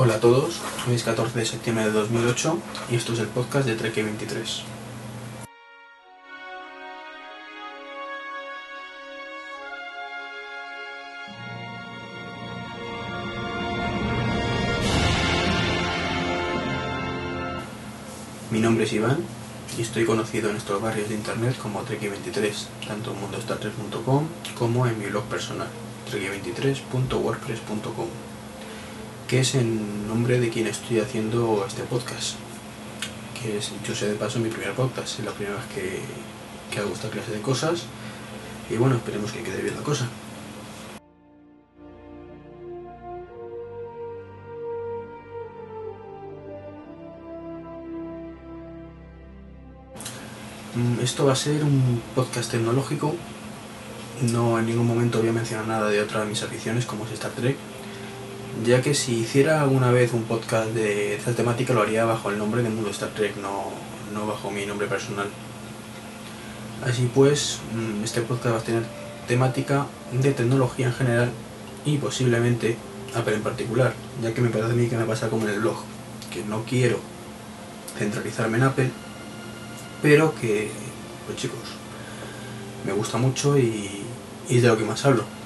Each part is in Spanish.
Hola a todos, hoy es 14 de septiembre de 2008 y esto es el podcast de Trek 23. Mi nombre es Iván y estoy conocido en estos barrios de internet como Trek23, tanto en mundostartres.com como en mi blog personal, trek23.wordpress.com, que es el nombre de quien estoy haciendo este podcast, que es, yo sé de paso, mi primer podcast, es la primera vez que, que hago esta clase de cosas y bueno, esperemos que quede bien la cosa. Mm, Esto va a ser un podcast tecnológico. No en ningún momento voy a mencionar nada de otra de mis aficiones como es Star Trek. Ya que si hiciera alguna vez un podcast de esta temática lo haría bajo el nombre de Mundo Star Trek, no, no bajo mi nombre personal. Así pues, mm, este podcast va a tener temática de tecnología en general y posiblemente Apple en particular, ya que me parece a mí que me pasa como en el blog, que no quiero centralizarme en Apple, pero que, pues chicos, me gusta mucho y, y es de lo que más hablo.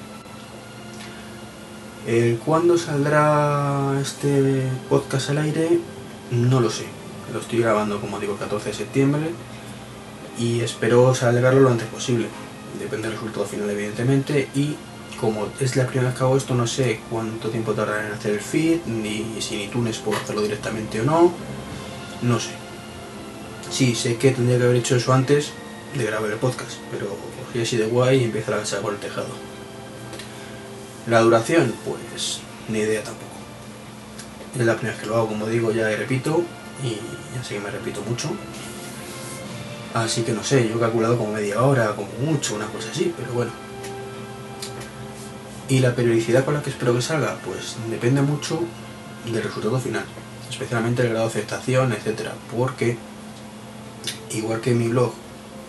El cuándo saldrá este podcast al aire, no lo sé. Lo estoy grabando, como digo, el 14 de septiembre y espero salgarlo lo antes posible. Depende del resultado final, evidentemente, y como es la primera vez que hago esto, no sé cuánto tiempo tardará en hacer el feed, ni si iTunes puedo hacerlo directamente o no, no sé. Sí, sé que tendría que haber hecho eso antes de grabar el podcast, pero cogí así de guay y empiezo a lanzar por el tejado. La duración, pues ni idea tampoco. Es la primera vez que lo hago, como digo, ya repito, y ya sé que me repito mucho. Así que no sé, yo he calculado como media hora, como mucho, una cosa así, pero bueno. Y la periodicidad con la que espero que salga, pues depende mucho del resultado final, especialmente el grado de aceptación, etcétera, porque igual que mi blog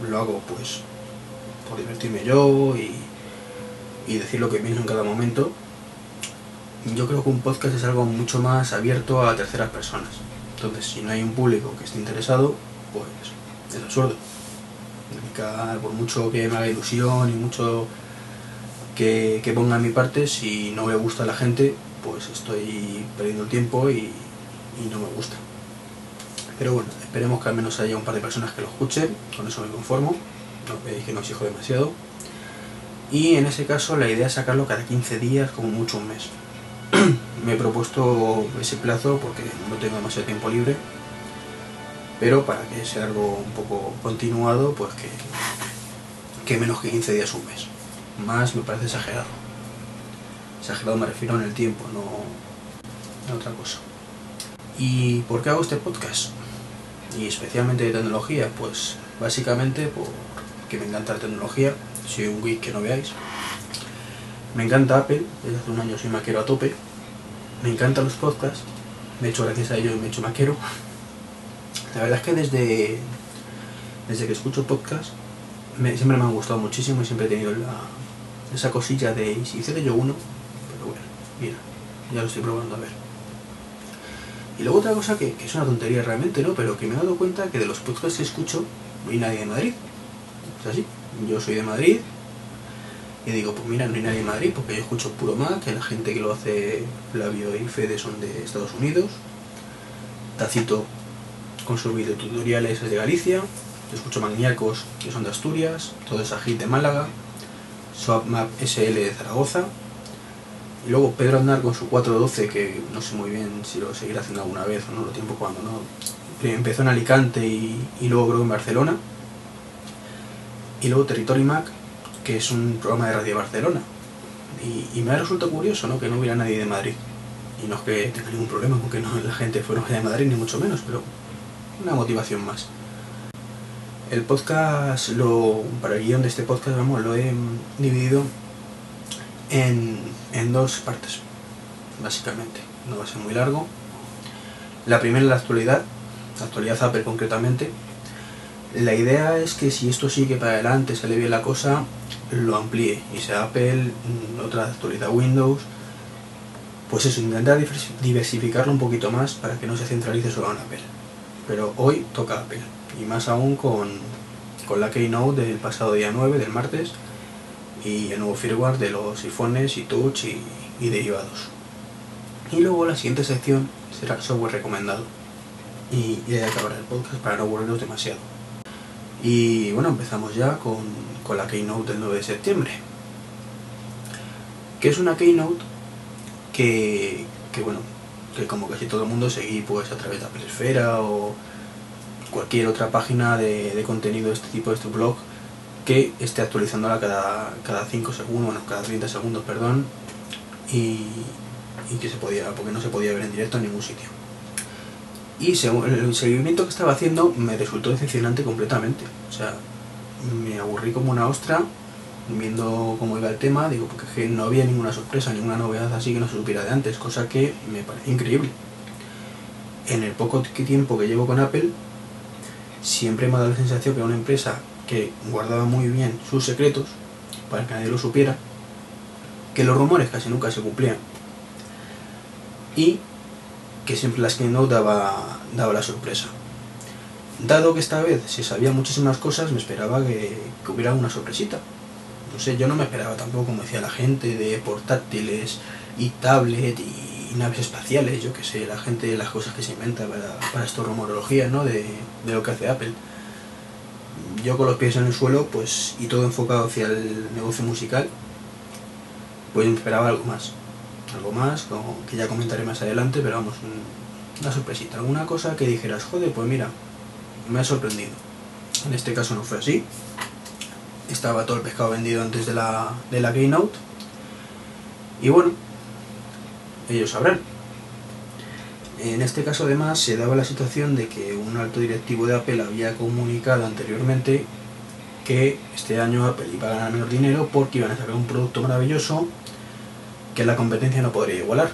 lo hago pues por divertirme yo y, y decir lo que pienso en cada momento, yo creo que un podcast es algo mucho más abierto a terceras personas. Entonces, si no hay un público que esté interesado, pues es absurdo. Por mucho que me haga ilusión y mucho que, que ponga en mi parte, si no me gusta la gente, pues estoy perdiendo tiempo y, y no me gusta. Pero bueno, esperemos que al menos haya un par de personas que lo escuchen, con eso me conformo, no veis que no exijo demasiado. Y en ese caso la idea es sacarlo cada 15 días, como mucho un mes. me he propuesto ese plazo porque no tengo demasiado tiempo libre, pero para que sea algo un poco continuado, pues que, que menos que 15 días un mes. Más me parece exagerado. Exagerado me refiero en el tiempo, no a otra cosa. ¿Y por qué hago este podcast? Y especialmente de tecnología, pues básicamente porque me encanta la tecnología, soy un geek que no veáis. Me encanta Apple, desde hace un año soy maquero a tope. Me encantan los podcasts, de hecho gracias a ellos me he hecho maquero. La verdad es que desde, desde que escucho podcast me- siempre me han gustado muchísimo y siempre he tenido la, esa cosilla de "¿Y si hiciera yo uno, pero bueno, mira, ya lo estoy probando a ver. Y luego otra cosa que, que es una tontería realmente, ¿no? Pero que me he dado cuenta que de los podcasts que escucho no hay nadie de Madrid. Es así. Yo soy de Madrid y digo, pues mira, no hay nadie en Madrid porque yo escucho puro Mac, que la gente que lo hace, Flavio y Fede, son de Estados Unidos. Tacito con sus videotutoriales es de Galicia. Yo escucho Magniacos, que son de Asturias. Todo es Agit de Málaga. SwapMap SL de Zaragoza. Y luego Pedro Andar con su 412, que no sé muy bien si lo seguirá haciendo alguna vez o no, lo tiempo cuando no. Empezó en Alicante y, y luego creo en Barcelona. Y luego Territory Mac, que es un programa de Radio Barcelona. Y, y me ha resultado curioso ¿no? que no hubiera nadie de Madrid. Y no es que tenga ningún problema con que no, la gente fuera de Madrid, ni mucho menos, pero una motivación más. El podcast, lo, para el guion de este podcast, vamos, lo he dividido en, en dos partes, básicamente. No va a ser muy largo. La primera la actualidad, la actualidad Apple concretamente. La idea es que si esto sigue para adelante, sale bien la cosa, lo amplíe y sea Apple, mm, otra actualidad Windows pues eso, intentar diversificarlo un poquito más para que no se centralice solo en Apple. Pero hoy toca Apple, y más aún con, con la Keynote del pasado día 9, del martes, y el nuevo firmware de los iPhones y Touch y, derivados. Y luego la siguiente sección será software recomendado. Y ya acabará el podcast para no aburrirnos demasiado. Y bueno, empezamos ya con, con la Keynote del 9 de septiembre. Que es una Keynote que, que bueno, que como casi todo el mundo seguí pues a través de Apple Esfera o cualquier otra página de, de contenido de este tipo, de este blog, que esté actualizándola cada, cada 5 segundos, bueno, cada 30 segundos, perdón, y, y que se podía, porque no se podía ver en directo en ningún sitio. Y según el seguimiento que estaba haciendo me resultó decepcionante completamente. O sea, me aburrí como una ostra viendo cómo iba el tema, digo, porque no había ninguna sorpresa, ninguna novedad así que no se supiera de antes, cosa que me parece increíble. En el poco tiempo que llevo con Apple, siempre me ha dado la sensación que era una empresa que guardaba muy bien sus secretos para que nadie lo supiera, que los rumores casi nunca se cumplían y que siempre las que no daba, daba la sorpresa. Dado que esta vez se sabía muchísimas cosas, me esperaba que, que hubiera una sorpresita. No sé, yo no me esperaba tampoco, como decía la gente, de portátiles y tablet y naves espaciales, yo que sé, la gente, las cosas que se inventa para, para esto rumorología, ¿no? De, de lo que hace Apple yo con los pies en el suelo, pues, y todo enfocado hacia el negocio musical, pues esperaba algo más. Algo más, que ya comentaré más adelante, pero vamos, una sorpresita. Alguna cosa que dijeras, joder, pues mira, me ha sorprendido. En este caso no fue así. Estaba todo el pescado vendido antes de la, de la Keynote. Y bueno, ellos sabrán. En este caso además se daba la situación de que un alto directivo de Apple había comunicado anteriormente que este año Apple iba a ganar menos dinero porque iban a sacar un producto maravilloso que la competencia no podría igualar.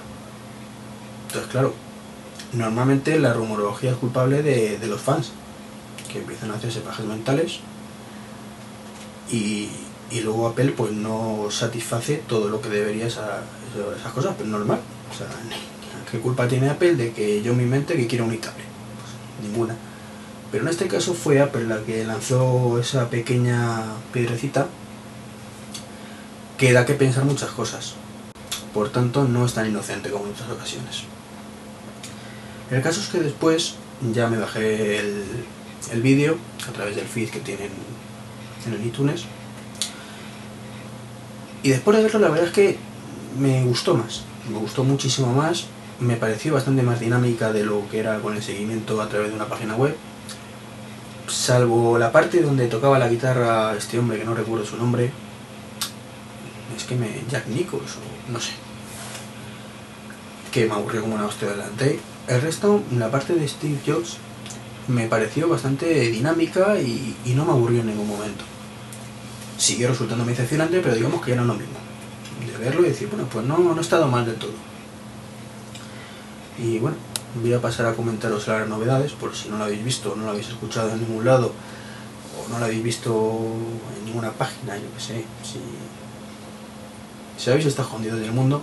Entonces claro, normalmente la rumorología es culpable de, de los fans, que empiezan a hacerse pajes mentales y, y, luego Apple pues no satisface todo lo que debería esa, esas cosas, pero normal. O sea, ¿Qué culpa tiene Apple de que yo mi mente que quiera un tablet? Pues, ninguna. Pero en este caso fue Apple la que lanzó esa pequeña piedrecita que da que pensar muchas cosas. Por tanto, no es tan inocente como en otras ocasiones. El caso es que después ya me bajé el, el vídeo a través del feed que tienen en el iTunes. Y después de verlo, la verdad es que me gustó más. Me gustó muchísimo más me pareció bastante más dinámica de lo que era con el seguimiento a través de una página web. Salvo la parte donde tocaba la guitarra este hombre que no recuerdo su nombre. Que me. Jack Nichols o no sé. Que me aburrió como una hostia delante. El resto, la parte de Steve Jobs, me pareció bastante dinámica y, no me aburrió en ningún momento. Siguió resultando decepcionante, pero digamos que ya no es lo mismo. De verlo y decir, bueno, pues no, no ha estado mal del todo. Y bueno, voy a pasar a comentaros las novedades, por si no lo habéis visto, no lo habéis escuchado en ningún lado, o no lo habéis visto en ninguna página, yo que sé. Si, si habéis estado escondidos del mundo,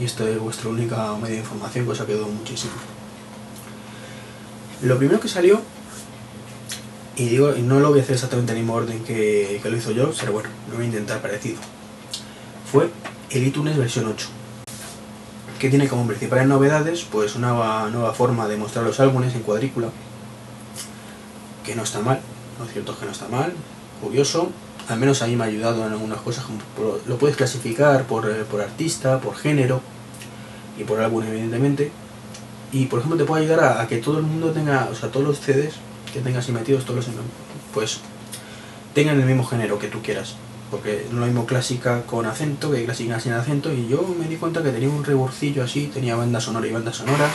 y esto es vuestra única medio de información, que os ha quedado muchísimo. Lo primero que salió, y digo, no lo voy a hacer exactamente en el mismo orden que, que lo hizo yo, pero bueno, lo voy a intentar parecido, fue el iTunes versión 8 que tiene como principales novedades pues una nueva, forma de mostrar los álbumes en cuadrícula, que no está mal, lo cierto es que no está mal, curioso, al menos a mí me ha ayudado en algunas cosas, lo puedes clasificar por, eh, por artista, por género y por álbum evidentemente, y por ejemplo te puede ayudar a, que todo el mundo tenga, o sea, todos los CDs que tengas así metidos, todos los pues tengan el mismo género que tú quieras. Porque no lo mismo clásica con acento que clásica sin acento. Y yo me di cuenta que tenía un reborcillo así, tenía bandas sonoras y bandas sonoras.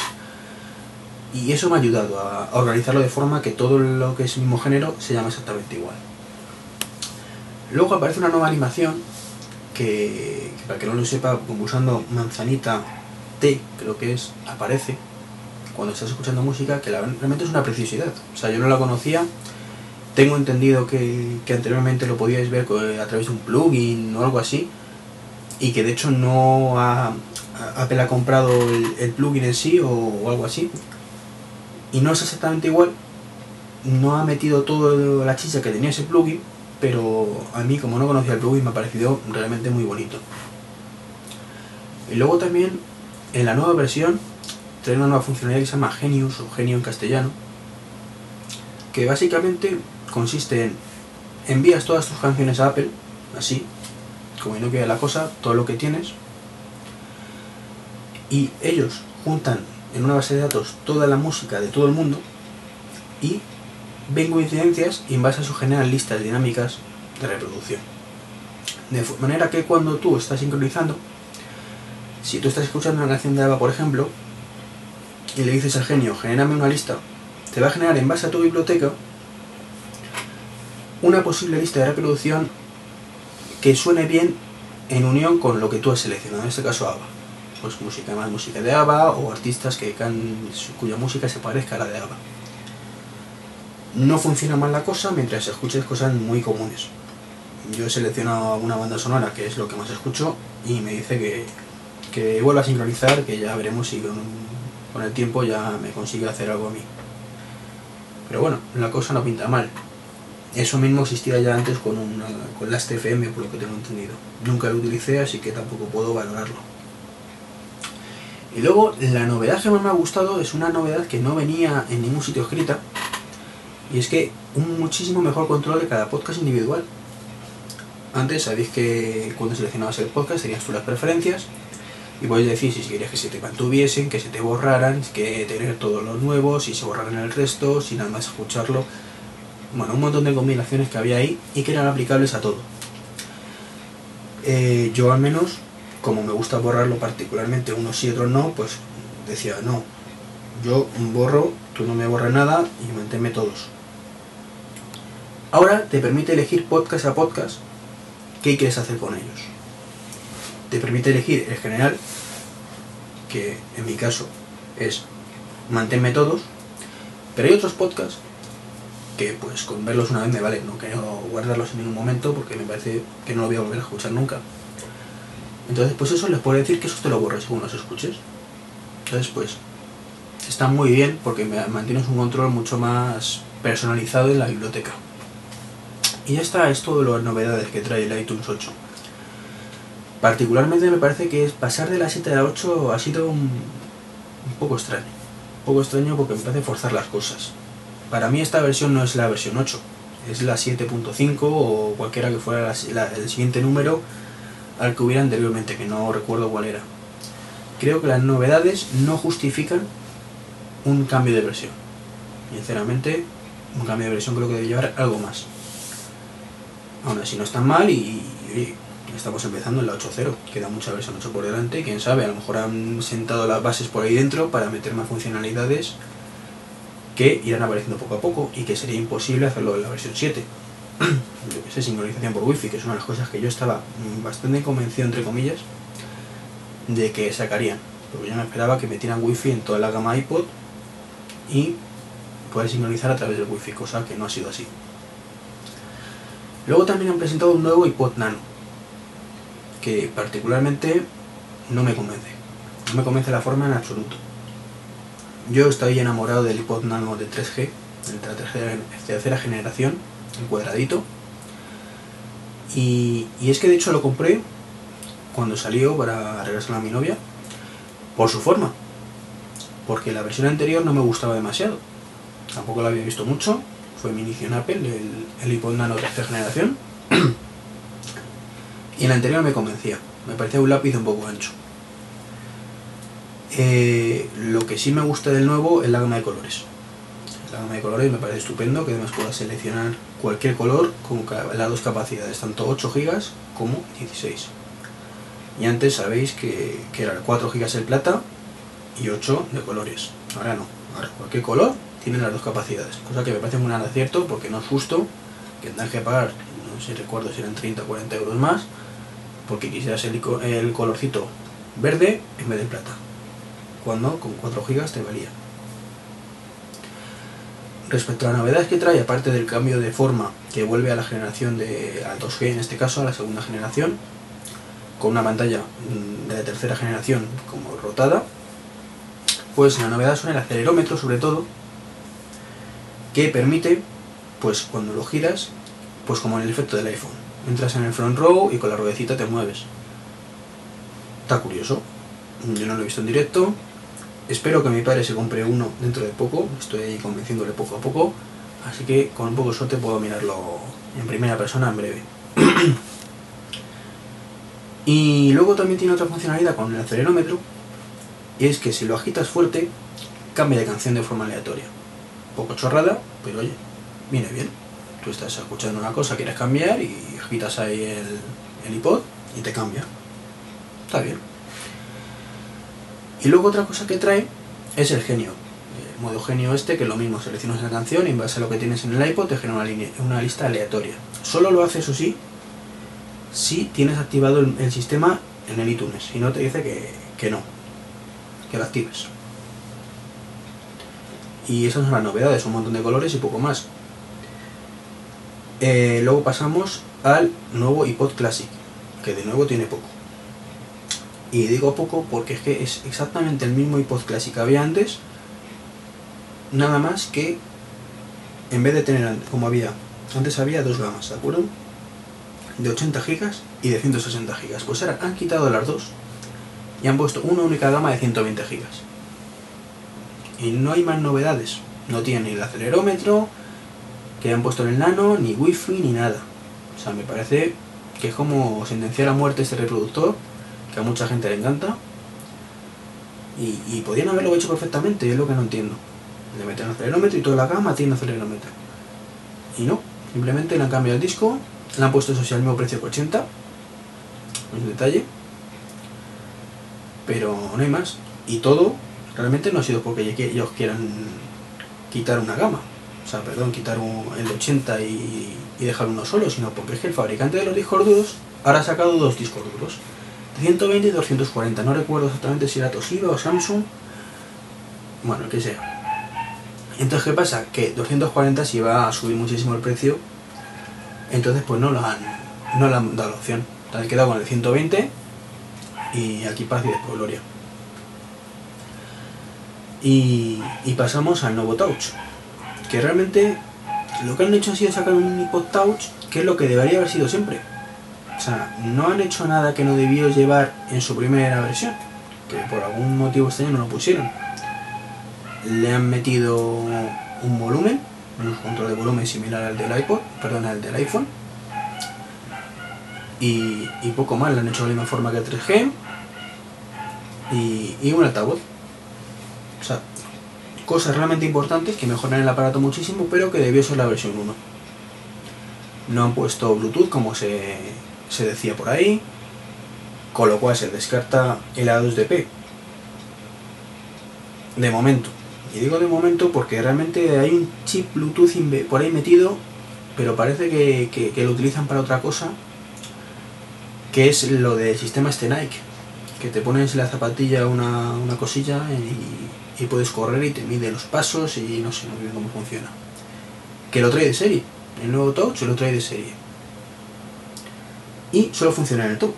Y eso me ha ayudado a, organizarlo de forma que todo lo que es el mismo género se llama exactamente igual. Luego aparece una nueva animación que, que para que no lo sepa, como usando manzanita T, creo que es, aparece cuando estás escuchando música, que realmente es una preciosidad. O sea, yo no la conocía, tengo entendido que, anteriormente lo podíais ver a través de un plugin o algo así. y que de hecho no ha, Apple ha comprado el, plugin en sí o, algo así y no es exactamente igual no ha metido toda la chicha que tenía ese plugin pero a mí como no conocía el plugin me ha parecido realmente muy bonito. Y luego también en la nueva versión trae una nueva funcionalidad que se llama Genius o Genio en castellano que básicamente consiste en envías todas tus canciones a Apple así como no queda la cosa, todo lo que tienes, y ellos juntan en una base de datos toda la música de todo el mundo y ven coincidencias y en base a eso generan listas dinámicas de reproducción. De manera que cuando tú estás sincronizando, si tú estás escuchando una canción de Ava, por ejemplo, y le dices al genio, genérame una lista, te va a generar en base a tu biblioteca una posible lista de reproducción que suene bien en unión con lo que tú has seleccionado, en este caso ABBA. Pues música más música de ABBA o artistas que cuya música se parezca a la de ABBA. No funciona mal la cosa mientras escuches cosas muy comunes. Yo he seleccionado una banda sonora que es lo que más escucho y me dice que, que vuelva a sincronizar, que ya veremos si con, con el tiempo ya me consigue hacer algo a mí. Pero bueno, la cosa no pinta mal. Eso mismo existía ya antes con, una, con Last FM, por lo que tengo entendido. Nunca lo utilicé, así que tampoco puedo valorarlo. Y luego, la novedad que más me ha gustado es una novedad que no venía en ningún sitio escrita, y es que un muchísimo mejor control de cada podcast individual. Antes sabéis que cuando seleccionabas el podcast tenías tú las preferencias y podéis decir si querías que se te mantuviesen, que se te borraran, que tener todos los nuevos, si se borraran el resto, si nada más escucharlo bueno, un montón de combinaciones que había ahí y que eran aplicables a todo. Eh, yo al menos, como me gusta borrarlo particularmente unos y otros no, pues decía, no, yo borro, tú no me borras nada y manténme todos. Ahora te permite elegir podcast a podcast qué quieres hacer con ellos. Te permite elegir el general, que en mi caso es manténme todos, pero hay otros podcasts que pues con verlos una vez me vale, no quiero guardarlos en ningún momento porque me parece que no lo voy a volver a escuchar nunca. Entonces pues eso les puedo decir que eso te lo borres según los escuches. Entonces pues está muy bien porque mantienes un control mucho más personalizado en la biblioteca. Y ya está, es todo las novedades que trae el iTunes 8. Particularmente me parece que pasar de la 7 a la 8 ha sido un, un poco extraño. Un poco extraño porque me parece forzar las cosas. Para mí esta versión no es la versión 8, es la 7.5 o cualquiera que fuera el siguiente número al que hubiera anteriormente, que no recuerdo cuál era. Creo que las novedades no justifican un cambio de versión. Sinceramente, un cambio de versión creo que debe llevar algo más. Aún así no está mal y, estamos empezando en la 8.0. Queda mucha versión 8 por delante. Quién sabe, a lo mejor han sentado las bases por ahí dentro para meter más funcionalidades que irán apareciendo poco a poco y que sería imposible hacerlo en la versión 7. yo que sé, sincronización por wifi, que es una de las cosas que yo estaba bastante convencido, entre comillas, de que sacarían. Porque yo me esperaba que metieran wifi en toda la gama iPod y poder sincronizar a través del wifi, cosa que no ha sido así. Luego también han presentado un nuevo iPod Nano, que particularmente no me convence. No me convence la forma en absoluto. Yo estoy enamorado del iPod Nano de 3G, de la tercera, generación, el cuadradito. Y, es que de hecho lo compré cuando salió para regresar a mi novia por su forma. Porque la versión anterior no me gustaba demasiado. Tampoco la había visto mucho. Fue mi inicio en Apple, el, el iPod Nano tercera generación. y el anterior me convencía. Me parecía un lápiz un poco ancho. Eh, lo que sí me gusta del nuevo es la gama de colores. La gama de colores me parece estupendo, que además pueda seleccionar cualquier color con las dos capacidades, tanto 8 GB como 16. Y antes sabéis que, que eran 4 GB el plata y 8 de colores. Ahora no, ahora cualquier color tiene las dos capacidades, cosa que me parece muy acierto porque no es justo que tengas que pagar, no sé recuerdo si eran 30 o 40 euros más, porque quisieras el, colorcito verde en vez de plata cuando con 4 GB te valía. Respecto a las novedades que trae, aparte del cambio de forma que vuelve a la generación de al 2G, en este caso a la segunda generación, con una pantalla mm, de tercera generación como rotada, pues la novedad son el acelerómetro sobre todo, que permite, pues cuando lo giras, pues como en el efecto del iPhone, entras en el front row y con la ruedecita te mueves. Está curioso, yo no lo he visto en directo, espero que mi padre se compre uno dentro de poco, estoy convenciéndole poco a poco, así que con un poco de suerte puedo mirarlo en primera persona en breve. y luego también tiene otra funcionalidad con el acelerómetro, y es que si lo agitas fuerte, cambia de canción de forma aleatoria. Poco chorrada, pero oye, viene bien. Tú estás escuchando una cosa, quieres cambiar y agitas ahí el, el iPod y te cambia. Está bien. Y luego otra cosa que trae es el genio. El modo genio este, que es lo mismo, seleccionas la canción y en base a lo que tienes en el iPod te genera una, lista aleatoria. Solo lo hace, eso sí, si tienes activado el, sistema en el iTunes. Si no, te dice que, que no, que lo actives. Y esas son las novedades, un montón de colores y poco más. Eh, luego pasamos al nuevo iPod Classic, que de nuevo tiene poco. Y digo poco porque es que es exactamente el mismo iPod Classic que había antes, nada más que en vez de tener como había, antes había dos gamas, ¿de acuerdo? De 80 GB y de 160 GB. Pues ahora han quitado las dos y han puesto una única gama de 120 GB. Y no hay más novedades. No tiene ni el acelerómetro que han puesto en el nano, ni wifi, ni nada. O sea, me parece que es como sentenciar a muerte este reproductor que a mucha gente le encanta. Y, podían haberlo hecho perfectamente, y es lo que no entiendo. Le meten acelerómetro y toda la gama tiene acelerómetro. Y no, simplemente le han cambiado el disco, le han puesto eso sí al mismo precio que 80, un detalle, pero no hay más. Y todo realmente no ha sido porque ellos quieran quitar una gama, o sea, perdón, quitar el 80 y, dejar uno solo, sino porque es que el fabricante de los discos duros ahora ha sacado dos discos duros 120 y 240, no recuerdo exactamente si era Toshiba o Samsung, bueno, que sea. Entonces, ¿qué pasa? Que 240 si va a subir muchísimo el precio, entonces pues no lo han, no le han dado la opción. Han quedado con el 120 y aquí paz y después gloria. Y, y, pasamos al nuevo Touch, que realmente lo que han hecho ha sido sacar un iPod Touch, que es lo que debería haber sido siempre o sea, no han hecho nada que no debió llevar en su primera versión, que por algún motivo este año no lo pusieron. Le han metido un volumen, un control de volumen similar al del iPod, perdón, al del iPhone. Y, poco más, le han hecho de la misma forma que el 3G y, y un altavoz. O sea, cosas realmente importantes que mejoran el aparato muchísimo, pero que debió ser la versión 1. No han puesto Bluetooth como se, se decía por ahí, con lo cual se descarta el A2DP. De momento. Y digo de momento porque realmente hay un chip Bluetooth por ahí metido, pero parece que, lo utilizan para otra cosa, que es lo del sistema este Nike, que te pones en la zapatilla una, cosilla y, y, puedes correr y te mide los pasos y no sé muy bien cómo funciona. Que lo trae de serie. El nuevo Touch lo trae de serie y solo funciona en el touch.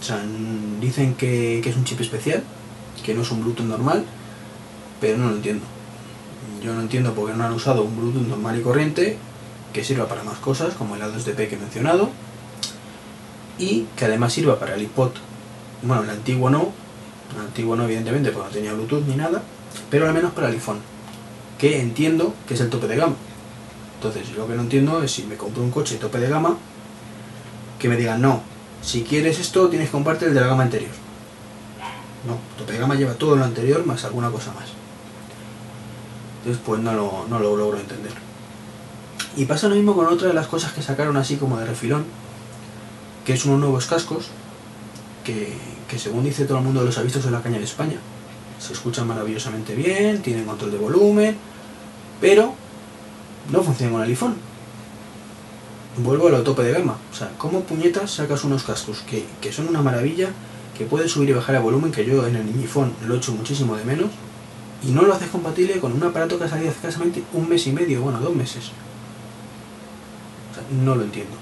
O sea, dicen que, es un chip especial, que no es un Bluetooth normal, pero no lo entiendo. Yo no entiendo por qué no han usado un Bluetooth normal y corriente que sirva para más cosas, como el A2DP que he mencionado, y que además sirva para el iPod. Bueno, el antiguo no, antiguo no evidentemente porque no tenía Bluetooth ni nada, pero al menos para el iPhone, que entiendo que es el tope de gama. Entonces, lo que no entiendo es si me compro un coche tope de gama, que me digan, no, si quieres esto tienes que comprarte el de la gama anterior. No, tope de gama lleva todo lo anterior más alguna cosa más. Entonces pues no lo, no lo logro entender. Y pasa lo mismo con otra de las cosas que sacaron así como de refilón, que es unos nuevos cascos que, que según dice todo el mundo los ha visto en la caña de España. Se escuchan maravillosamente bien, tienen control de volumen, pero no funcionan con el iPhone vuelvo a lo tope de gama. O sea, ¿cómo puñetas sacas unos cascos que, son una maravilla, que puedes subir y bajar el volumen, que yo en el Mi Phone lo he hecho muchísimo de menos, y no lo haces compatible con un aparato que ha salido hace escasamente un mes y medio, bueno, dos meses? O sea, no lo entiendo.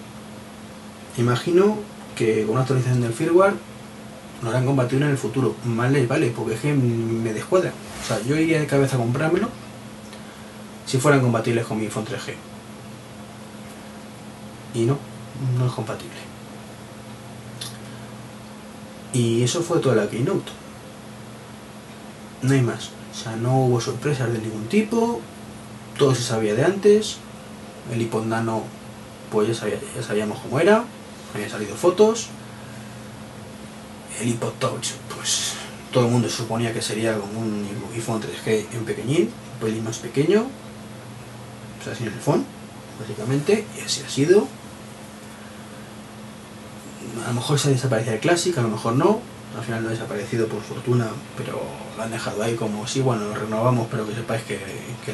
Imagino que con una actualización del firmware no harán compatible en el futuro. Vale, vale, porque es que me descuadra. O sea, yo iría de cabeza a comprármelo si fueran compatibles con mi iPhone 3G. Y no, no es compatible. Y eso fue toda la Keynote. No hay más. O sea, no hubo sorpresas de ningún tipo. Todo se sabía de antes. El iPod Nano, pues ya sabíamos cómo era. Habían salido fotos. El iPod Touch, pues todo el mundo suponía que sería como un iPhone 3G en pequeñín, un pelín más pequeño. O sea, sin el iPhone, básicamente. Y así ha sido a lo mejor se ha desaparecido el Classic, a lo mejor no, al final no ha desaparecido por fortuna, pero lo han dejado ahí como sí, bueno, lo renovamos, pero que sepáis que,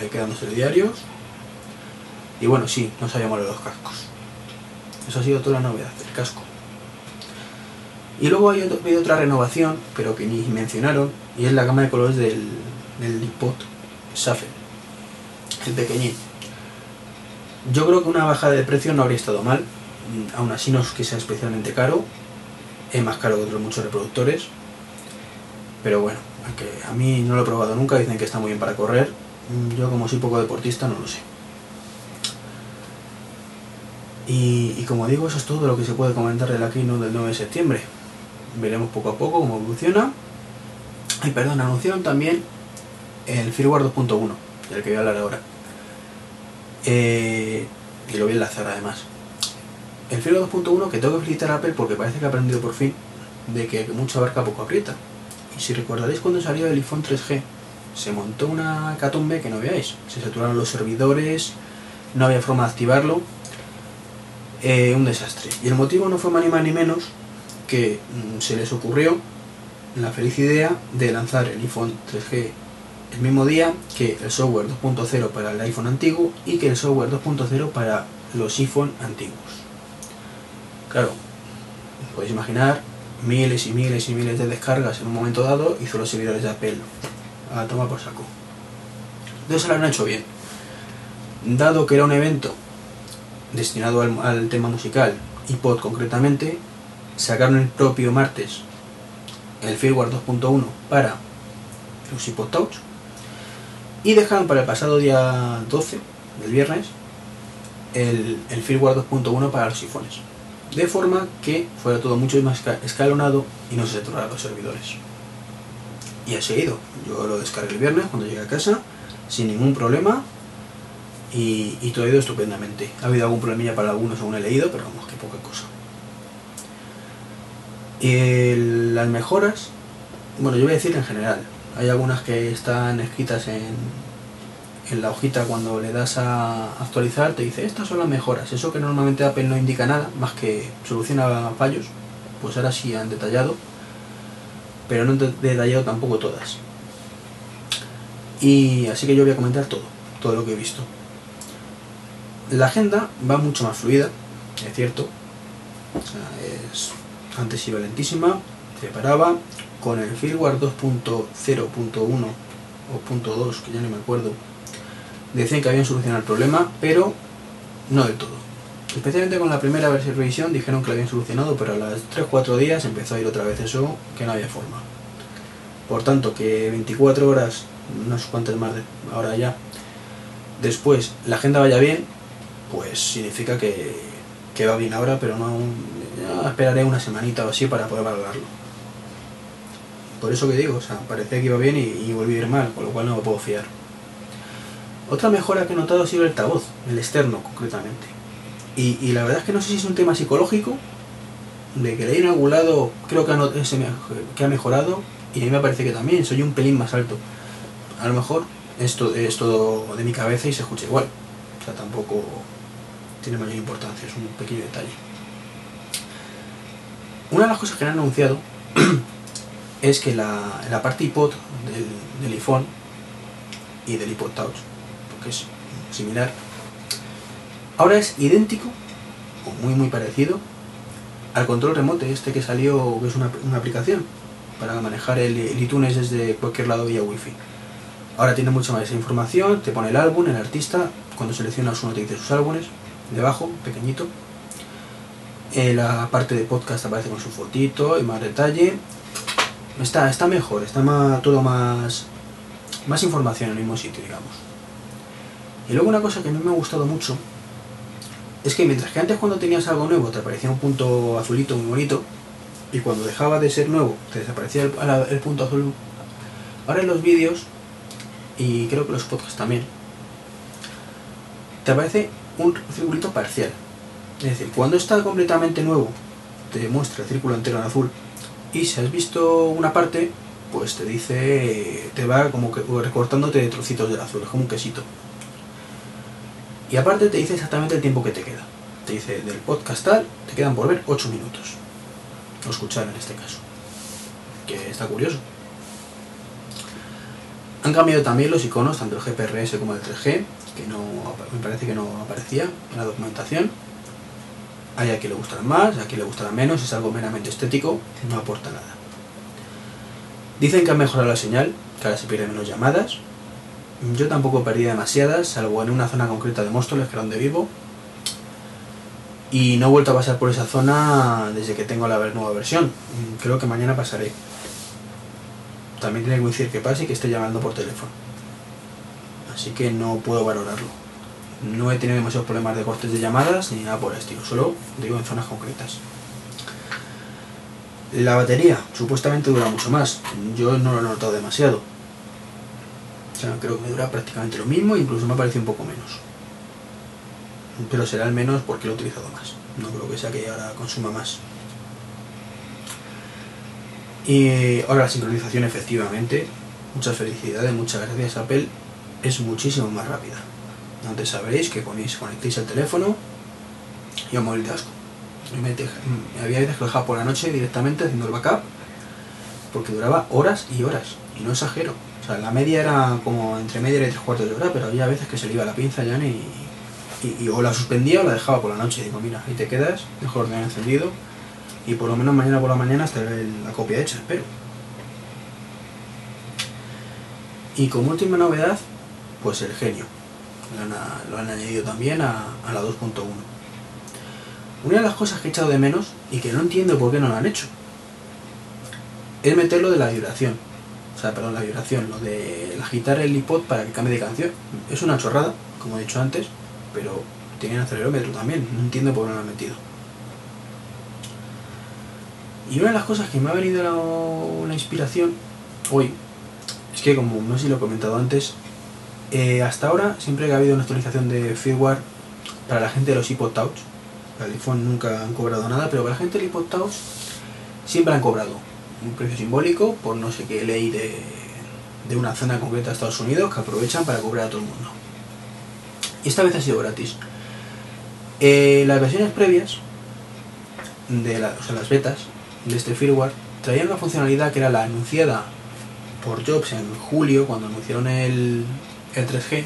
le quedan los diarios. Y bueno, sí, no sabíamos los cascos. Eso ha sido toda la novedad del casco. Y luego hay, otra renovación, pero que ni mencionaron, y es la gama de colores del, del iPod Shuffle, el pequeñín. Yo creo que una bajada de precio no habría estado mal, aún así no es que sea especialmente caro, es más caro que otros muchos reproductores, pero bueno, aunque a mí no lo he probado nunca, dicen que está muy bien para correr, yo como soy poco deportista no lo sé. Y, como digo, eso es todo lo que se puede comentar de la Keynote del 9 de septiembre. Veremos poco a poco cómo evoluciona. Y perdón, anunciaron también el firmware 2.1, del que voy a hablar ahora. Eh, y lo voy a enlazar además el Filo 2.1 que tengo que felicitar a Apple porque parece que ha aprendido por fin de que mucha barca poco aprieta. Y si recordaréis cuando salió el iPhone 3G, se montó una catumbe que no veáis. Se saturaron los servidores, no había forma de activarlo. Eh, un desastre. Y el motivo no fue más ni más ni menos que mm, se les ocurrió la feliz idea de lanzar el iPhone 3G el mismo día que el software 2.0 para el iPhone antiguo y que el software 2.0 para los iPhone antiguos. Claro, podéis imaginar miles y miles y miles de descargas en un momento dado hizo los servidores de Apple a tomar por saco. Entonces lo han hecho bien. Dado que era un evento destinado al, tema musical, iPod concretamente, sacaron el propio martes el firmware 2.1 para los iPod Touch y dejaron para el pasado día 12 del viernes el, el firmware 2.1 para los iPhones de forma que fuera todo mucho más escalonado y no se saturaran los servidores. Y ha seguido. Yo lo descargué el viernes cuando llegué a casa, sin ningún problema, y, todo ha ido estupendamente. Ha habido algún problemilla para algunos según he leído, pero vamos, que poca cosa. Y las mejoras, bueno, yo voy a decir en general. Hay algunas que están escritas en, en la hojita cuando le das a actualizar te dice estas son las mejoras. Eso que normalmente Apple no indica nada, más que soluciona fallos, pues ahora sí han detallado, pero no han detallado tampoco todas. Y así que yo voy a comentar todo, todo lo que he visto. La agenda va mucho más fluida, es cierto. es, antes iba lentísima, se. Con el firmware 2.0.1 o .2, que ya no me acuerdo, decían que habían solucionado el problema, pero no del todo. Especialmente con la primera revisión dijeron que lo habían solucionado, pero a las 3-4 días empezó a ir otra vez eso, que no había forma. Por tanto, que 24 horas, no sé cuántas más de ahora ya, después la agenda vaya bien, pues significa que, que va bien ahora, pero no esperaré una semanita o así para poder valorarlo. Por eso que digo, o sea, parecía que iba bien y, y volví a ir mal, con lo cual no me puedo fiar. Otra mejora que he notado ha sido el altavoz, el externo concretamente. Y, la verdad es que no sé si es un tema psicológico, de que le he algún lado, creo que ha, que ha mejorado, y a mí me parece que también, soy un pelín más alto. A lo mejor esto es todo de mi cabeza y se escucha igual. O sea, tampoco tiene mayor importancia, es un pequeño detalle. Una de las cosas que han anunciado es que la, la parte iPod del, del iPhone y del iPod Touch es similar. Ahora es idéntico, o muy muy parecido, al control remote este que salió, que es una, aplicación para manejar el, iTunes desde cualquier lado vía wifi. Ahora tiene mucha más información, te pone el álbum, el artista, cuando seleccionas uno te dice sus álbumes, debajo, pequeñito. Eh, la parte de podcast aparece con su fotito y más detalle. Está, está mejor, está más, todo más, más información en el mismo sitio, digamos. Y luego una cosa que a mí me ha gustado mucho es que mientras que antes cuando tenías algo nuevo te aparecía un punto azulito muy bonito y cuando dejaba de ser nuevo te desaparecía el, el punto azul, ahora en los vídeos y creo que los podcasts también te aparece un circulito parcial. Es decir, cuando está completamente nuevo te muestra el círculo entero en azul y si has visto una parte pues te dice, te va como que recortándote trocitos del azul, es como un quesito. Y aparte te dice exactamente el tiempo que te queda. Te dice del podcast tal, te quedan por ver 8 minutos. O escuchar en este caso. Que está curioso. Han cambiado también los iconos, tanto el GPRS como el 3G, que no me parece que no aparecía en la documentación. Hay a quien le gustará más, a quien le gustará menos, es algo meramente estético, no aporta nada. Dicen que han mejorado la señal, que ahora se pierden menos llamadas, yo tampoco perdí demasiadas, salvo en una zona concreta de Móstoles, que era donde vivo. Y no he vuelto a pasar por esa zona desde que tengo la nueva versión. Creo que mañana pasaré. También tiene que coincidir que pase y que esté llamando por teléfono. Así que no puedo valorarlo. No he tenido demasiados problemas de cortes de llamadas ni nada por el estilo, solo digo en zonas concretas. La batería supuestamente dura mucho más. Yo no lo he notado demasiado o sea, creo que me dura prácticamente lo mismo, incluso me ha parecido un poco menos. Pero será al menos porque lo he utilizado más. No creo que sea que ahora consuma más. Y ahora la sincronización efectivamente, muchas felicidades, muchas gracias Apple, es muchísimo más rápida. Antes sabréis que ponéis, conectéis el teléfono y a móvil de asco. Me había veces que lo dejaba por la noche directamente haciendo el backup porque duraba horas y horas. Y no exagero. O sea, la media era como entre media y tres cuartos de hora, pero había veces que se le iba la pinza ya y, y, o la suspendía o la dejaba por la noche. Y digo, mira, ahí te quedas, mejor tener encendido y por lo menos mañana por la mañana estará la copia hecha, espero. Y como última novedad, pues el genio. Lo han, añadido también a, la 2.1. Una de las cosas que he echado de menos y que no entiendo por qué no lo han hecho es meterlo de la vibración o sea, perdón, la vibración, lo de agitar el iPod para que cambie de canción. Es una chorrada, como he dicho antes, pero tiene acelerómetro también, no entiendo por qué no lo han metido. Y una de las cosas que me ha venido una inspiración hoy es que, como no sé si lo he comentado antes, eh, hasta ahora siempre que ha habido una actualización de firmware para la gente de los iPod Touch, para el iPhone nunca han cobrado nada, pero para la gente del iPod Touch siempre han cobrado un precio simbólico por no sé qué ley de, de una zona concreta de Estados Unidos que aprovechan para cobrar a todo el mundo. Y esta vez ha sido gratis. Eh, las versiones previas, de o sea, las betas de este firmware, traían una funcionalidad que era la anunciada por Jobs en julio, cuando anunciaron el, el 3G,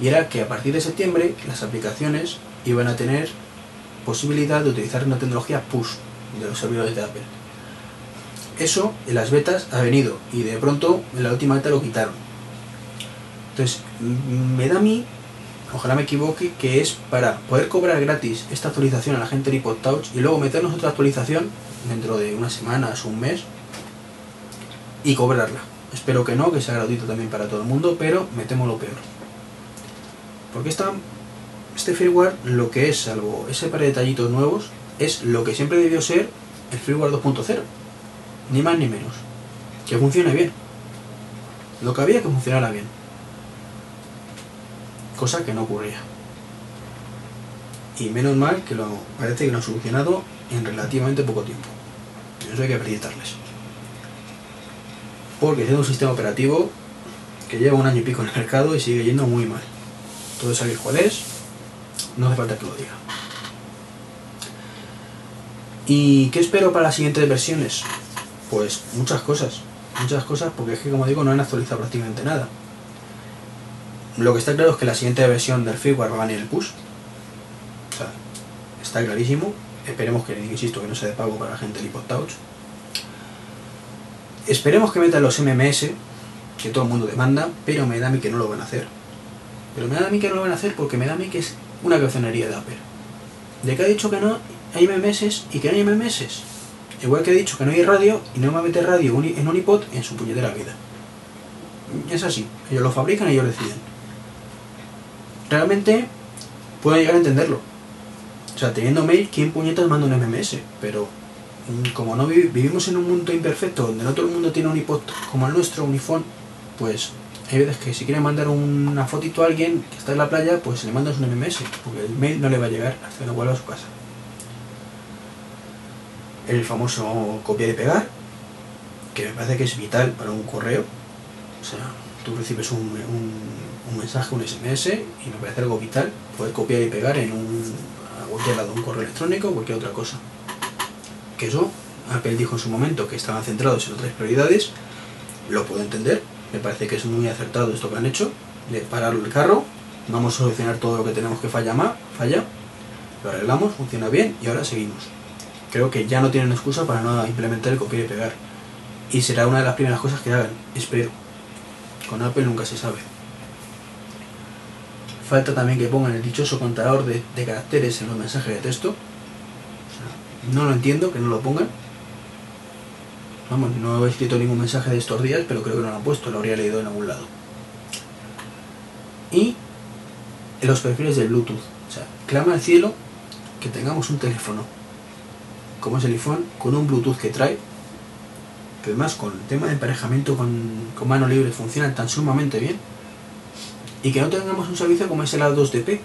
y era que a partir de septiembre las aplicaciones iban a tener posibilidad de utilizar una tecnología push de los servidores de Apple. Eso en las betas ha venido y de pronto en la última beta lo quitaron. Entonces, me da a mí, ojalá me equivoque, que es para poder cobrar gratis esta actualización a la gente de iPod Touch y luego meternos otra actualización dentro de unas semanas o un mes y cobrarla. Espero que no, que sea gratuito también para todo el mundo, pero me temo lo peor. Porque este firmware lo que es, salvo ese par de detallitos nuevos, es lo que siempre debió ser el firmware 2.0 ni más ni menos. Que funcione bien. Lo que había que funcionara bien. Cosa que no ocurría. Y menos mal que lo parece que lo han solucionado en relativamente poco tiempo. eso hay que acreditarles. Porque es un sistema operativo que lleva un año y pico en el mercado y sigue yendo muy mal. Todo sabéis cuál es, no hace falta que lo diga. ¿Y qué espero para las siguientes versiones? Pues muchas cosas, muchas cosas, porque es que como digo no han actualizado prácticamente nada. Lo que está claro es que la siguiente versión del firmware va a venir el push. O sea, está clarísimo. Esperemos que, insisto, que no sea de pago para la gente del iPod Touch. Esperemos que metan los MMS, que todo el mundo demanda, pero me da a mí que no lo van a hacer. Pero me da a mí que no lo van a hacer porque me da a mí que es una cabezonería de Apple. de que ha dicho que no hay MMS y que no hay MMS. Igual que he dicho que no hay radio y no me mete radio en un iPod en su puñetera vida. Es así, ellos lo fabrican y ellos deciden. Realmente puedo llegar a entenderlo. O sea, teniendo mail, ¿quién puñetas manda un MMS? Pero como no vivimos en un mundo imperfecto donde no todo el mundo tiene un iPod como el nuestro, un iPhone, pues hay veces que si quiere mandar una fotito a alguien que está en la playa, pues le mandas un MMS, porque el mail no le va a llegar hasta que no vuelva a su casa. El famoso copiar y pegar, que me parece que es vital para un correo. O sea, tú recibes un, mensaje, un SMS, y me parece algo vital poder copiar y pegar en un, un correo electrónico o cualquier otra cosa. Que eso, Apple dijo en su momento que estaban centrados en otras prioridades, lo puedo entender, me parece que es muy acertado esto que han hecho, de parar el carro, vamos a solucionar todo lo que tenemos que falla más, falla, lo arreglamos, funciona bien y ahora seguimos. Creo que ya no tienen excusa para no implementar el copiar y pegar. Y será una de las primeras cosas que hagan, espero. Con Apple nunca se sabe. Falta también que pongan el dichoso contador de, caracteres en los mensajes de texto. No lo entiendo, que no lo pongan. Vamos, no he escrito ningún mensaje de estos días, pero creo que no lo han puesto, lo habría leído en algún lado. Y los perfiles del Bluetooth. O sea, clama al cielo que tengamos un teléfono como es el iPhone, con un Bluetooth que trae, que además con el tema de emparejamiento con, con mano libre funcionan tan sumamente bien, y que no tengamos un servicio como es el A2DP,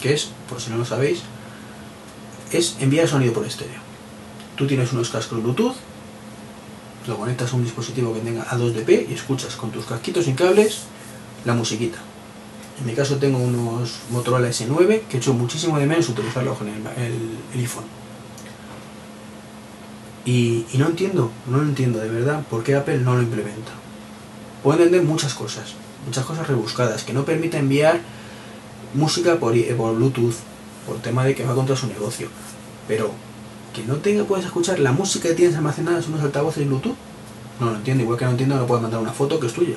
que es, por si no lo sabéis, es enviar sonido por estéreo tú tienes unos cascos Bluetooth, lo conectas a un dispositivo que tenga A2DP y escuchas con tus casquitos sin cables la musiquita. En mi caso tengo unos Motorola S9 que he hecho muchísimo de menos utilizarlo con el, iPhone. Y, no entiendo, no lo entiendo de verdad por qué Apple no lo implementa. Puedo entender muchas cosas, muchas cosas rebuscadas, que no permite enviar música por Bluetooth, por tema de que va contra su negocio. Pero que no tenga, puedes escuchar la música que tienes almacenada en unos altavoces Bluetooth. No lo entiendo, igual que no entiendo no puedes mandar una foto que es tuya.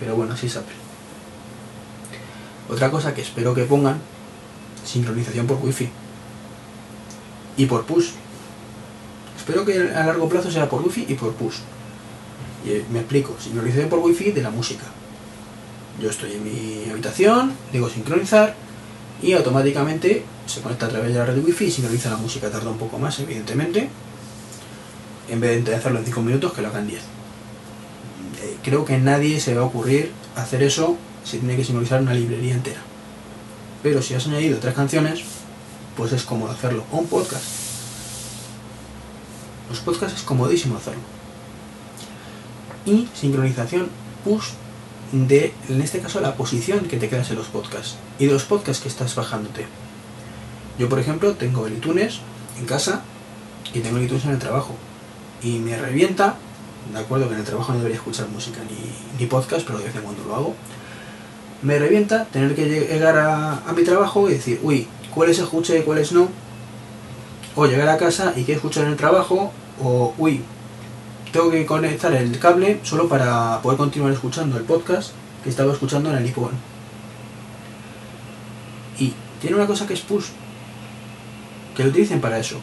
Pero bueno, así es Apple. Otra cosa que espero que pongan, sincronización por wifi. Y por push. Espero que a largo plazo sea por wifi y por push. Eh, me explico, sincronización por wifi de la música. Yo estoy en mi habitación, digo sincronizar y automáticamente se conecta a través de la red wifi sincroniza la música. Tarda un poco más, evidentemente, en vez de hacerlo en 5 minutos, que lo hagan 10. Eh, creo que nadie se va a ocurrir hacer eso si tiene que sincronizar una librería entera. Pero si has añadido tres canciones, pues es cómodo hacerlo. O un podcast. Los podcasts es comodísimo hacerlo. Y sincronización push de, en este caso, la posición que te quedas en los podcasts y de los podcasts que estás bajándote. Yo, por ejemplo, tengo el iTunes en casa y tengo el iTunes en el trabajo. Y me revienta, de acuerdo que en el trabajo no debería escuchar música ni, podcast, pero de vez en cuando lo hago. Me revienta tener que llegar a, mi trabajo y decir, uy, cuáles escuché y cuáles no. O llegar a casa y qué escuchar en el trabajo. O, uy, tengo que conectar el cable solo para poder continuar escuchando el podcast que estaba escuchando en el iPhone. Y tiene una cosa que es push, que lo utilicen para eso.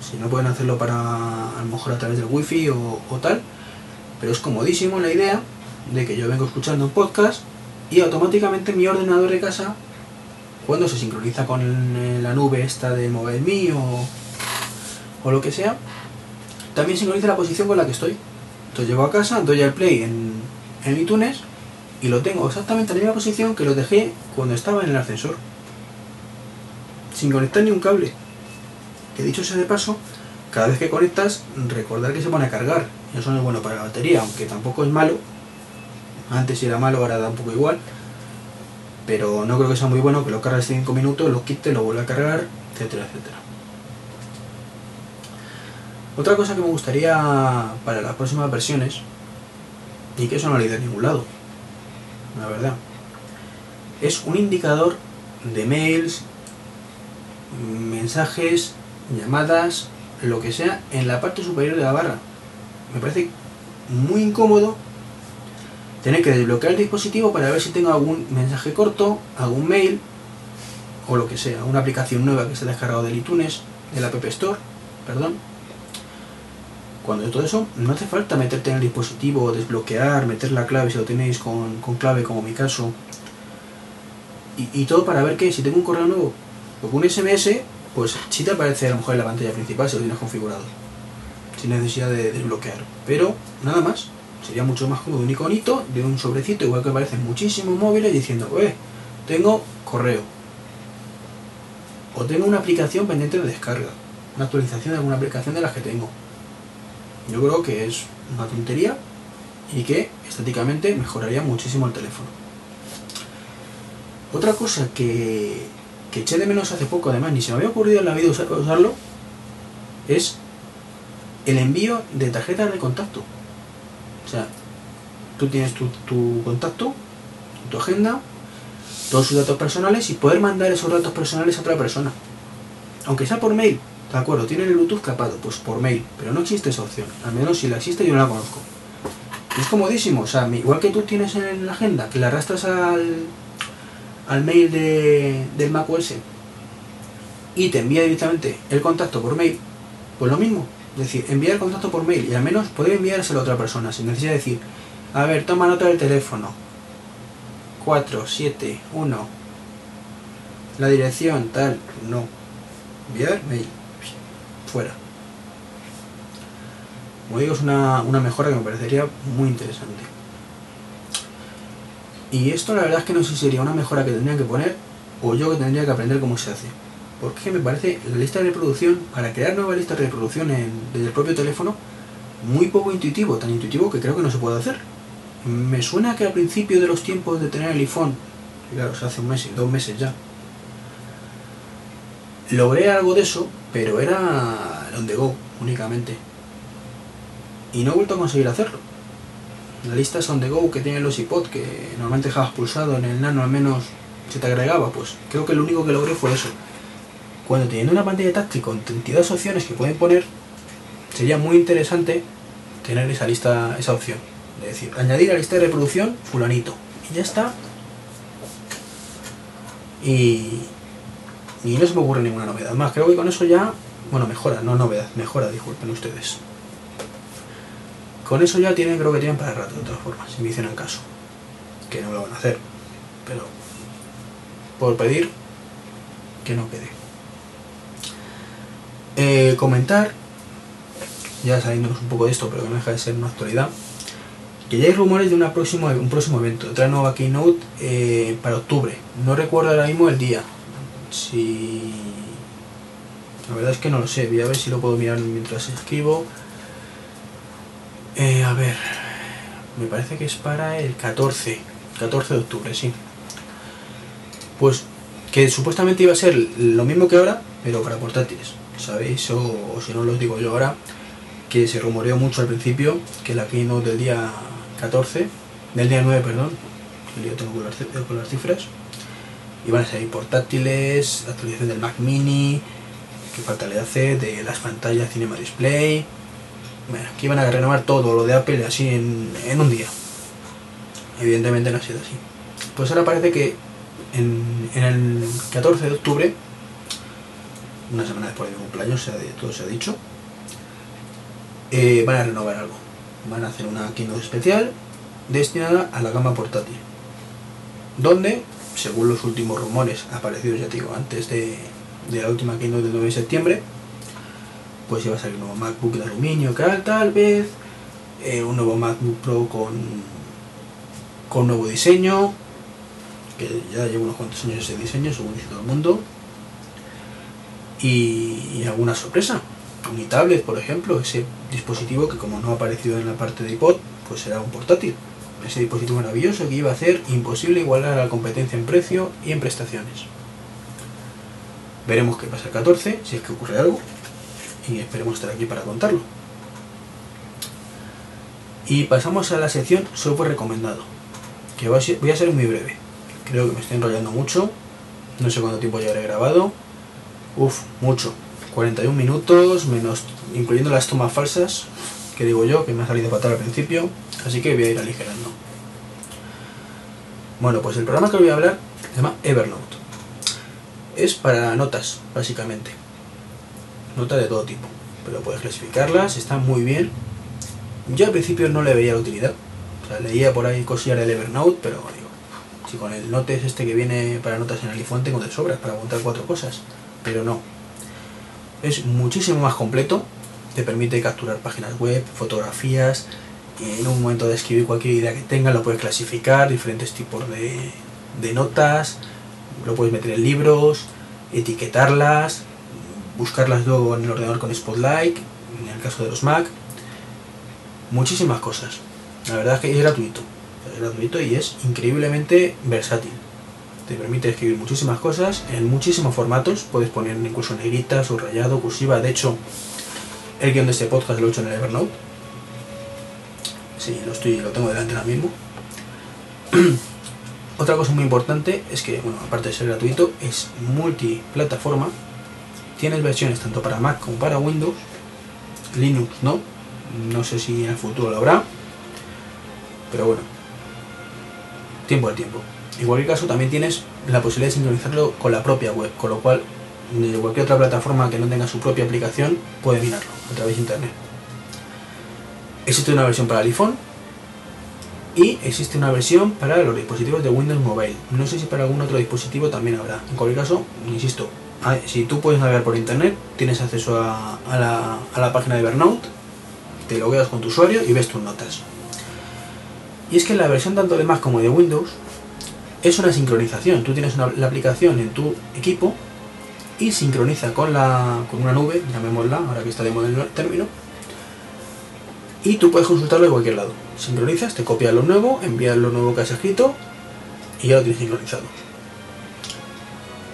Si no pueden hacerlo para a lo mejor a través del wifi o, o tal, pero es comodísimo la idea de que yo vengo escuchando un podcast y automáticamente mi ordenador de casa, cuando se sincroniza con la nube esta de MobileMe o o lo que sea, también sincroniza la posición con la que estoy. Entonces llego a casa, doy al play en, iTunes y lo tengo exactamente en la misma posición que lo dejé cuando estaba en el ascensor. Sin conectar ni un cable. Que dicho sea de paso, cada vez que conectas, recordar que se pone a cargar. Eso no es bueno para la batería, aunque tampoco es malo. Antes era malo, ahora da un poco igual. Pero no creo que sea muy bueno que lo cargues 5 minutos, lo quite, lo vuelva a cargar, etcétera, etcétera. Otra cosa que me gustaría para las próximas versiones, y que eso no lo he leído en ningún lado, la verdad, es un indicador de mails, mensajes, llamadas, lo que sea, en la parte superior de la barra. Me parece muy incómodo tener que desbloquear el dispositivo para ver si tengo algún mensaje corto, algún mail o lo que sea, una aplicación nueva que se ha descargado del iTunes, del App Store, perdón. Cuando todo eso, no hace falta meterte en el dispositivo, desbloquear, meter la clave si lo tenéis con, con clave como mi caso. Y, y, todo para ver que si tengo un correo nuevo o un SMS, pues sí te aparece a lo mejor en la pantalla principal si lo tienes configurado. Sin necesidad de desbloquear. Pero nada más. Sería mucho más cómodo un iconito de un sobrecito, igual que aparecen muchísimos móviles diciendo, eh, tengo correo. O tengo una aplicación pendiente de descarga. Una actualización de alguna aplicación de las que tengo. Yo creo que es una tontería y que estéticamente mejoraría muchísimo el teléfono. Otra cosa que, que eché de menos hace poco, además ni se me había ocurrido en la vida usarlo, es el envío de tarjetas de contacto. O sea, tú tienes tu, tu contacto, tu agenda, todos sus datos personales y poder mandar esos datos personales a otra persona. Aunque sea por mail, de acuerdo, tiene el Bluetooth capado, pues por mail, pero no existe esa opción. Al menos si la existe yo no la conozco. Es comodísimo, o sea, igual que tú tienes en la agenda, que la arrastras al, al mail de, del macOS y te envía directamente el contacto por mail, pues lo mismo. Es decir, enviar el contacto por mail y al menos poder enviárselo a otra persona sin necesidad de decir, a ver, toma nota del teléfono. 4, 7, 1. La dirección, tal, no. Enviar mail. Fuera. Como digo, es una, una mejora que me parecería muy interesante. Y esto la verdad es que no sé si sería una mejora que tendrían que poner o yo que tendría que aprender cómo se hace. Porque me parece la lista de reproducción, para crear nuevas listas de reproducción desde el propio teléfono, muy poco intuitivo, tan intuitivo que creo que no se puede hacer. Me suena que al principio de los tiempos de tener el iPhone, claro, hace un mes, dos meses ya, logré algo de eso, pero era on the go únicamente. Y no he vuelto a conseguir hacerlo. La lista on the go que tienen los iPod, que normalmente dejabas pulsado en el nano al menos se te agregaba, pues creo que lo único que logré fue eso. Cuando teniendo una pantalla táctil con 32 opciones que pueden poner, sería muy interesante tener esa lista, esa opción. Es decir, añadir a la lista de reproducción fulanito. Y ya está. Y, y no se me ocurre ninguna novedad más. Creo que con eso ya, bueno, mejora, no novedad, mejora, disculpen ustedes. Con eso ya tienen, creo que tienen para el rato, de todas formas, si me hicieran caso. Que no lo van a hacer. Pero por pedir que no quede. Eh, comentar, ya saliéndonos un poco de esto, pero que no deja de ser una actualidad, que ya hay rumores de una próximo, un próximo evento, otra nueva keynote eh, para octubre. No recuerdo ahora mismo el día. Si. La verdad es que no lo sé, voy a ver si lo puedo mirar mientras escribo. Eh, a ver, me parece que es para el 14, 14 de octubre, sí. Pues que supuestamente iba a ser lo mismo que ahora, pero para portátiles. ¿sabéis? O, si no lo digo yo ahora, que se rumoreó mucho al principio que la keynote del día 14, del día 9, perdón, yo tengo con las, con cifras, iban a salir portátiles, la actualización del Mac Mini, que falta le hace, de las pantallas Cinema Display, bueno, que iban a renovar todo lo de Apple así en, un día. Evidentemente no ha sido así. Pues ahora parece que en, el 14 de octubre una semana después de mi cumpleaños, todo se ha dicho, eh, van a renovar algo. Van a hacer una keynote especial destinada a la gama portátil. Donde, según los últimos rumores aparecidos, ya digo, antes de, de la última keynote del 9 de septiembre, pues iba a salir un nuevo MacBook de aluminio, tal, vez, eh, un nuevo MacBook Pro con, con nuevo diseño, que ya lleva unos cuantos años ese diseño, según dice todo el mundo, y, y, alguna sorpresa. Un tablet, por ejemplo, ese dispositivo que como no ha aparecido en la parte de iPod, pues será un portátil. Ese dispositivo maravilloso que iba a hacer imposible igualar a la competencia en precio y en prestaciones. Veremos qué pasa el 14, si es que ocurre algo, y esperemos estar aquí para contarlo. Y pasamos a la sección software recomendado, que voy a ser muy breve. Creo que me estoy enrollando mucho, no sé cuánto tiempo ya habré grabado, Uf, mucho. 41 minutos, menos incluyendo las tomas falsas, que digo yo, que me ha salido fatal al principio, así que voy a ir aligerando. Bueno, pues el programa que voy a hablar se llama Evernote. Es para notas, básicamente. Notas de todo tipo. Pero puedes clasificarlas, están muy bien. Yo al principio no le veía la utilidad. O sea, leía por ahí cosillas del Evernote, pero digo, si con el Notes este que viene para notas en iPhone tengo de sobras para montar cuatro cosas. Pero no. Es muchísimo más completo. Te permite capturar páginas web, fotografías, en un momento de escribir cualquier idea que tengas lo puedes clasificar, diferentes tipos de, notas, lo puedes meter en libros, etiquetarlas, buscarlas luego en el ordenador con Spotlight, en el caso de los Mac, muchísimas cosas. La verdad es que es gratuito, es gratuito y es increíblemente versátil. Te permite escribir muchísimas cosas en muchísimos formatos, puedes poner incluso negrita, subrayado, cursiva, de hecho el guion de este podcast lo he hecho en el Evernote, Sí, lo, estoy, lo tengo delante ahora mismo. Otra cosa muy importante es que, bueno, aparte de ser gratuito, es multiplataforma. Tienes versiones tanto para Mac como para Windows. Linux no. No sé si en el futuro lo habrá. Pero bueno. Tiempo al tiempo. En cualquier caso, también tienes la posibilidad de sincronizarlo con la propia web. Con lo cual, desde cualquier otra plataforma que no tenga su propia aplicación, puede mirarlo a través de internet. Existe una versión para el iPhone y existe una versión para los dispositivos de Windows Mobile. No sé si para algún otro dispositivo también habrá. En cualquier caso, insisto, si tú puedes navegar por internet, tienes acceso a, la, página de Evernote, te logueas con tu usuario y ves tus notas. Y es que la versión tanto de Mac como de Windows es una sincronización. Tú tienes la aplicación en tu equipo y sincroniza con, la, con una nube, llamémosla, ahora que está de moda el término, y tú puedes consultarlo de cualquier lado. Sincronizas, te copias lo nuevo, envías lo nuevo que has escrito y ya lo tienes sincronizado.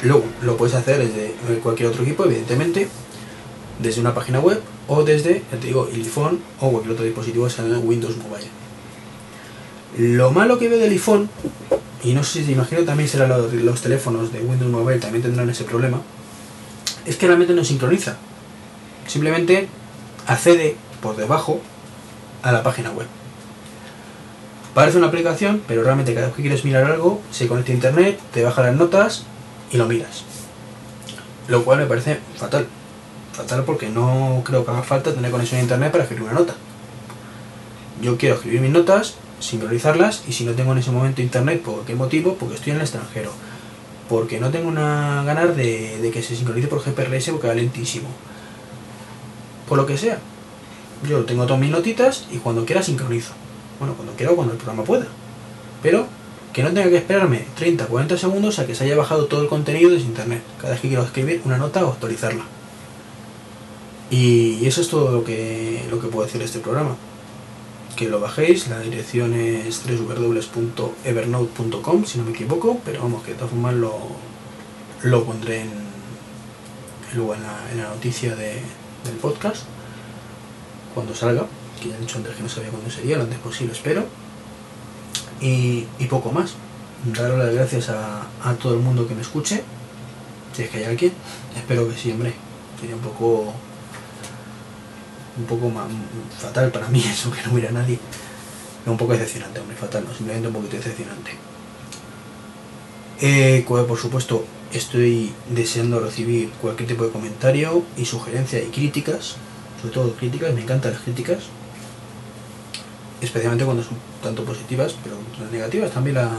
Luego lo puedes hacer desde cualquier otro equipo, evidentemente, desde una página web o desde, ya te digo, el iPhone o cualquier otro dispositivo sea Windows Mobile. Lo malo que veo del iPhone, y no sé si imagino también será los teléfonos de Windows Mobile también tendrán ese problema, es que realmente no sincroniza. Simplemente accede por debajo a la página web. Parece una aplicación, pero realmente cada vez que quieres mirar algo, se conecta a internet, te baja las notas y lo miras. Lo cual me parece fatal. Fatal porque no creo que haga falta tener conexión a internet para escribir una nota. Yo quiero escribir mis notas, sincronizarlas y si no tengo en ese momento internet, ¿por qué motivo? Porque estoy en el extranjero. Porque no tengo una ganas de, de que se sincronice por GPRS porque va lentísimo. Por lo que sea, yo tengo todas mis notitas y cuando quiera sincronizo. Bueno, cuando quiera o cuando el programa pueda. Pero que no tenga que esperarme 30 40 segundos a que se haya bajado todo el contenido desde internet. Cada vez que quiero escribir una nota o actualizarla. Y eso es todo lo que, lo que puedo decir de este programa. Que lo bajéis, la dirección es www.evernote.com si no me equivoco, pero vamos, que de todas formas lo, pondré en, luego en la, noticia de, del podcast cuando salga, que ya he dicho antes que no sabía cuándo sería, lo antes posible espero. Y, poco más. Daros las gracias a, todo el mundo que me escuche, si es que hay alguien. Espero que sí, hombre. Sería un poco un poco más fatal para mí eso que no hubiera nadie. No, un poco decepcionante, hombre, fatal, no, simplemente un poquito decepcionante. Eh, por supuesto, estoy deseando recibir cualquier tipo de comentario y sugerencia y críticas sobre todo críticas, me encantan las críticas, especialmente cuando son tanto positivas, pero las negativas también la,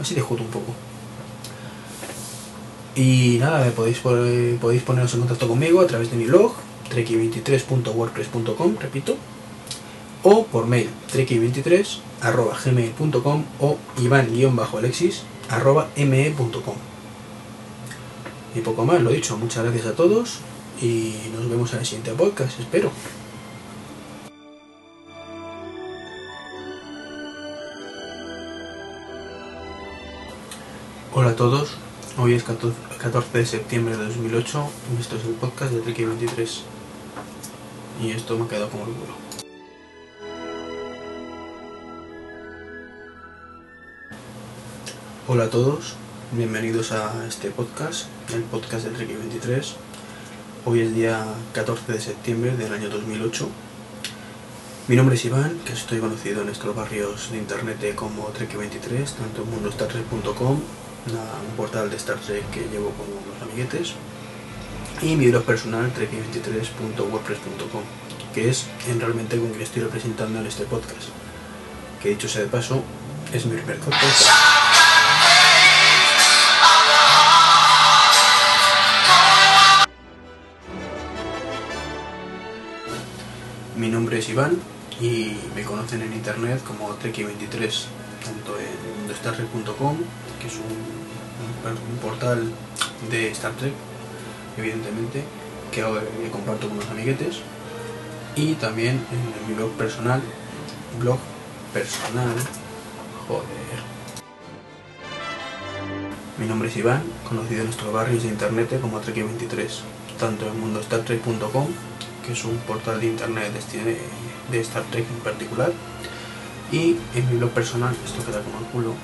así discuto un poco. Y nada, podéis, podéis poneros en contacto conmigo a través de mi blog, treki23.wordpress.com, repito, o por mail, treki23.gmail.com o ivan-alexis.me.com. Y poco más, lo dicho, muchas gracias a todos y nos vemos en el siguiente podcast, espero. Hola a todos, hoy es 14 de septiembre de 2008 y esto es el podcast de Treki 23 y esto me quedado como culo. Hola a todos, bienvenidos a este podcast, el podcast de Treki 23 Hoy es día 14 de septiembre del año 2008 Mi nombre es Iván, que estoy conocido en estos barrios de internet como Trek23, tanto en mundostartrek.com, un portal de Star Trek que llevo con unos amiguetes, y mi blog personal trek23.wordpress.com, que es en realmente con quien estoy representando en este podcast, que dicho sea de paso, es mi primer podcast. Mi nombre es Iván y me conocen en internet como Treki23, tanto en que es un, portal de Star Trek, evidentemente, que comparto con unos amiguetes, y también en mi blog personal, blog personal, joder. Mi nombre es Iván, conocido en nuestros barrios de internet como Treki23, tanto en mundostartrek.com, que es un portal de internet de Star Trek en particular. Y en mi blog personal, esto queda como el culo,